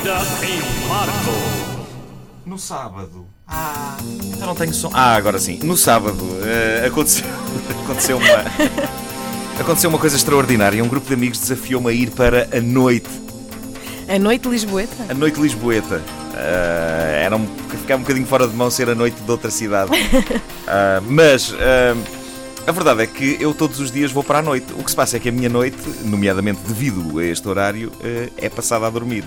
vida em Marco. No sábado. Ah, então não tenho som. Ah, agora sim. No sábado eh, aconteceu, aconteceu uma. Aconteceu uma coisa extraordinária. Um grupo de amigos desafiou-me a ir para a noite. A noite lisboeta? A noite lisboeta. Eh, era um, ficava um bocadinho fora de mão ser a noite de outra cidade. Ah, mas ah, a verdade é que eu todos os dias vou para a noite. O que se passa é que a minha noite, nomeadamente devido a este horário, é passada a dormir.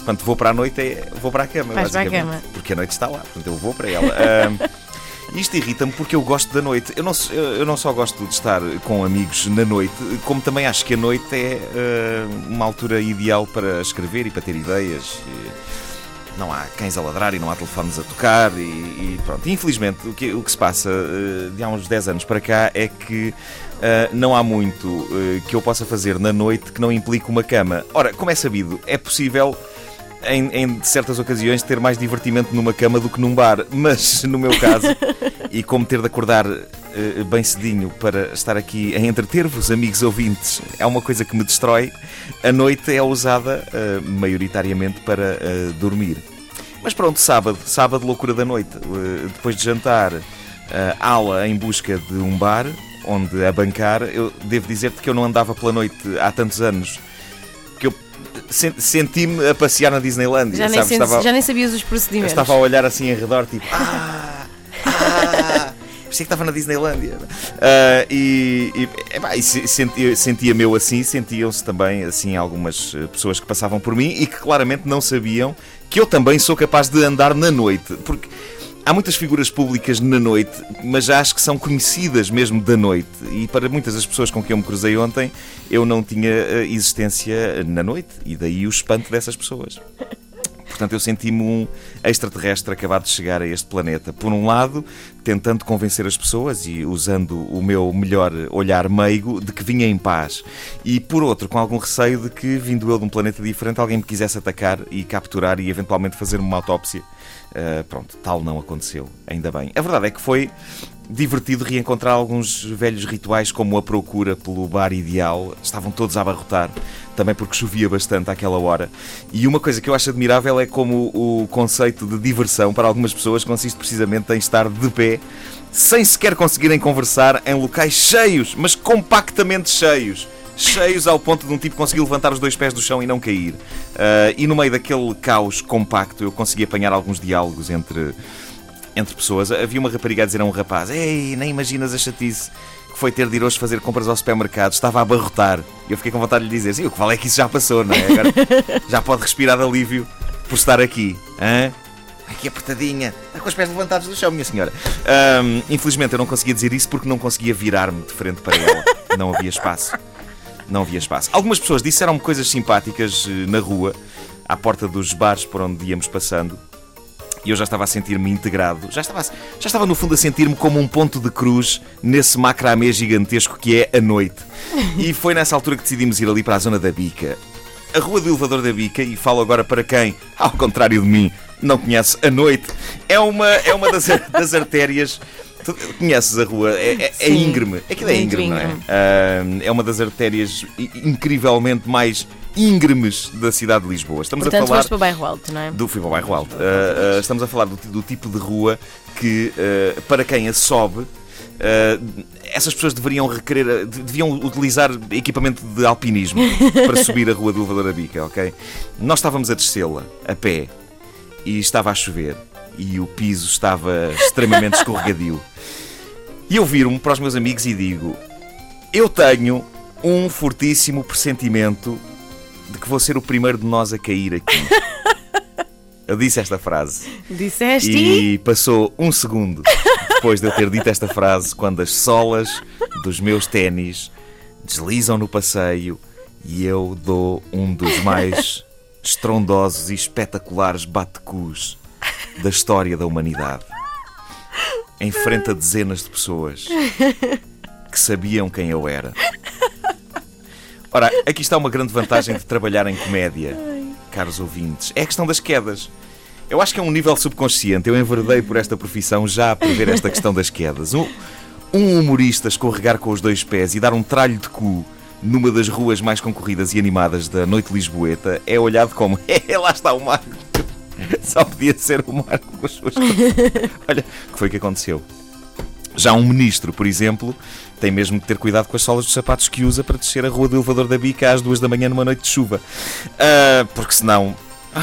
Portanto, vou para a noite, é, vou para a cama. Vais para a cama. Porque a noite está lá, portanto eu vou para ela. Ah, isto irrita-me porque eu gosto da noite. Eu não, eu não só gosto de estar com amigos na noite, como também acho que a noite é ah, uma altura ideal para escrever e para ter ideias. E não há cães a ladrar e não há telefones a tocar e, e pronto. Infelizmente, o que, o que se passa eh, de há uns 10 anos para cá é que eh, não há muito eh, que eu possa fazer na noite que não implique uma cama. Ora, como é sabido, é possível em, em certas ocasiões ter mais divertimento numa cama do que num bar, mas no meu caso, e como ter de acordar eh, bem cedinho para estar aqui a entreter-vos, amigos ouvintes, é uma coisa que me destrói. A noite é usada eh, maioritariamente para eh, dormir. Mas pronto, sábado, sábado, loucura da noite. Eh, depois de jantar, eh, ala em busca de um bar onde abancar. Eu devo dizer-te que eu não andava pela noite há tantos anos senti-me a passear na Disneylandia. Já nem, Estava- já nem sabias os eu procedimentos. estava a olhar assim em redor, tipo, ah, ah, parecia que estava na Disneylandia. Ah, e e, epá, e se- sentia, sentia meu assim, sentiam-se também assim algumas eh, pessoas que passavam por mim e que claramente não sabiam que eu também sou capaz de andar na noite. Porque há muitas figuras públicas na noite, mas acho que são conhecidas mesmo da noite. E para muitas das pessoas com quem eu me cruzei ontem, eu não tinha eh, existência na noite. E daí o espanto dessas pessoas. Portanto, eu senti-me um extraterrestre acabado de chegar a este planeta. Por um lado, tentando convencer as pessoas e usando o meu melhor olhar meigo de que vinha em paz. E por outro, com algum receio de que, vindo eu de um planeta diferente, alguém me quisesse atacar e capturar e eventualmente fazer-me uma autópsia. Uh, pronto, tal não aconteceu, ainda bem. A verdade é que foi divertido reencontrar alguns velhos rituais, como a procura pelo bar ideal. Estavam todos a abarrotar, também porque chovia bastante àquela hora. E uma coisa que eu acho admirável é como o conceito de diversão para algumas pessoas consiste precisamente em estar de pé, sem sequer conseguirem conversar, em locais cheios, mas compactamente cheios cheios ao ponto de um tipo conseguir levantar os dois pés do chão e não cair. Ah, e no meio daquele caos compacto eu consegui apanhar alguns diálogos entre, entre pessoas. Havia uma rapariga a dizer a um rapaz: Ei, nem imaginas a chatice que foi ter de ir hoje fazer compras ao supermercado, estava a abarrotar. E eu fiquei com vontade de lhe dizer: Sim, o que vale é que isso já passou, não é? Agora já pode respirar de alívio por estar aqui. Hã? Aqui apertadinha, está com os pés levantados do chão, minha senhora. Ahm, infelizmente eu não conseguia dizer isso porque não conseguia virar-me de frente para ela. Não havia espaço não havia espaço. Algumas pessoas disseram-me coisas simpáticas eh, na rua, à porta dos bares por onde íamos passando. E eu já estava a sentir-me integrado, já estava, já estava no fundo a sentir-me como um ponto de cruz nesse macramê gigantesco que é a noite. E foi nessa altura que decidimos ir ali para a zona da Bica. A Rua do Elevador da Bica, e falo agora para quem, ao contrário de mim, não conhece a noite, é uma, é uma das, das artérias. Conheces a rua? É, é, é íngreme. Aquilo é íngreme, não é? Ah, é uma das artérias incrivelmente mais íngremes da cidade de Lisboa. Estamos Portanto, a falar para o bairro alto, não é? do fui para o bairro alto. Ah, ah, estamos a falar do, do tipo de rua que, ah, para quem a sobe, essas pessoas deveriam requerer, de- deviam utilizar equipamento de alpinismo para subir a rua do Elevador Bica, ok? Nós estávamos a descê-la a pé e estava a chover e o piso estava extremamente escorregadio. E eu viro-me para os meus amigos e digo: Eu tenho um fortíssimo pressentimento de que vou ser o primeiro de nós a cair aqui. Eu disse esta frase Disseste e... passou um segundo depois de eu ter dito esta frase quando as solas dos meus ténis deslizam no passeio e eu dou um dos mais estrondosos e espetaculares batecus da história da humanidade. Em frente a dezenas de pessoas que sabiam quem eu era. Ora, aqui está uma grande vantagem de trabalhar em comédia, caros ouvintes. É a questão das quedas. Eu acho que é um nível subconsciente. Eu enverdei por esta profissão já a prever esta questão das quedas. Um, um humorista escorregar com os dois pés e dar um tralho de cu numa das ruas mais concorridas e animadas da noite lisboeta, é olhado como é, lá está o Marco. Só podia ser o Marco com as suas coisas. Olha, o que foi que aconteceu? Já um ministro, por exemplo, tem mesmo que ter cuidado com as solas dos sapatos que usa para descer a rua do elevador da Bica às duas da manhã numa noite de chuva. Ah, porque senão.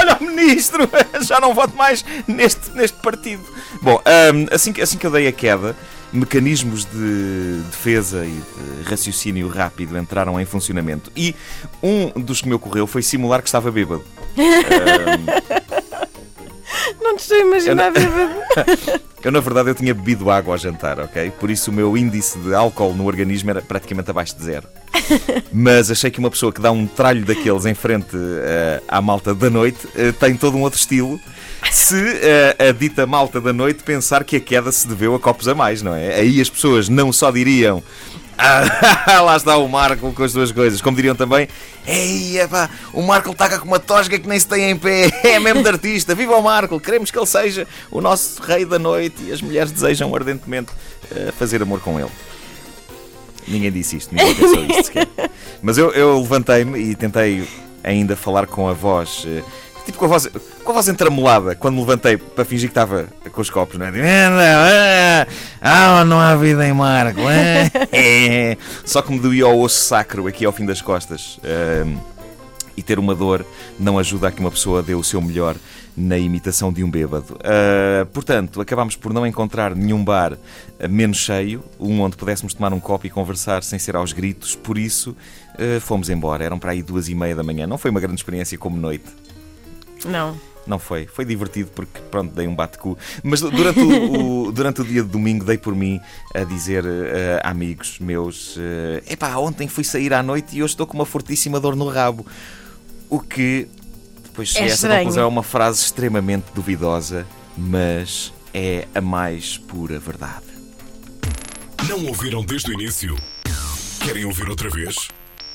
Olha o ministro! Já não voto mais neste, neste partido. Bom, ah, assim, que- assim que eu dei a queda, mecanismos de defesa e de raciocínio rápido entraram em funcionamento. E um dos que me ocorreu foi simular que estava bêbado. Não te estou a imaginar bêbado. Eu, na verdade, eu tinha bebido água ao jantar, ok? Por isso o meu índice de álcool no organismo era praticamente abaixo de zero. Mas achei que uma pessoa que dá um tralho daqueles em frente eh, à malta da noite eh, tem todo um outro estilo. Se eh, a dita malta da noite pensar que a queda se deveu a copos a mais, não é? Aí as pessoas não só diriam. Ah, lá está o Marco com as duas coisas. Como diriam também, Ei, epá, o Marco taca com uma tosga que nem se tem em pé. É mesmo de artista. Viva o Marco! Queremos que ele seja o nosso rei da noite e as mulheres desejam ardentemente eh, fazer amor com ele. Ninguém disse isto, ninguém pensou isto sequer. Mas eu, eu levantei-me e tentei ainda falar com a voz. eh, Tipo com a voz, com a voz entramolada, quando me levantei para fingir que estava com os copos, não é? Tipo, "Ah, Ah, não há vida em Marco. ah." Só que me doía o osso sacro aqui ao fim das costas. Ahm, e ter uma dor não ajuda a que uma pessoa dê o seu melhor na imitação de um bêbado. Ah, portanto, acabámos por não encontrar nenhum bar ah, menos cheio, um onde pudéssemos tomar um copo e conversar sem ser aos gritos, por isso ah, fomos embora. Eram para aí duas e meia da manhã. Não foi uma grande experiência como noite. Não. Não foi. Foi divertido porque, pronto, dei um bate-cu. Mas durante o, o- durante o dia de domingo dei por mim a dizer eh, a amigos meus: eh, Epá, ontem fui sair à noite e hoje estou com uma fortíssima dor no rabo. O que, depois cheguei a essa conclusão, é uma frase extremamente duvidosa, mas é a mais pura verdade. Não ouviram desde o início? Querem ouvir outra vez?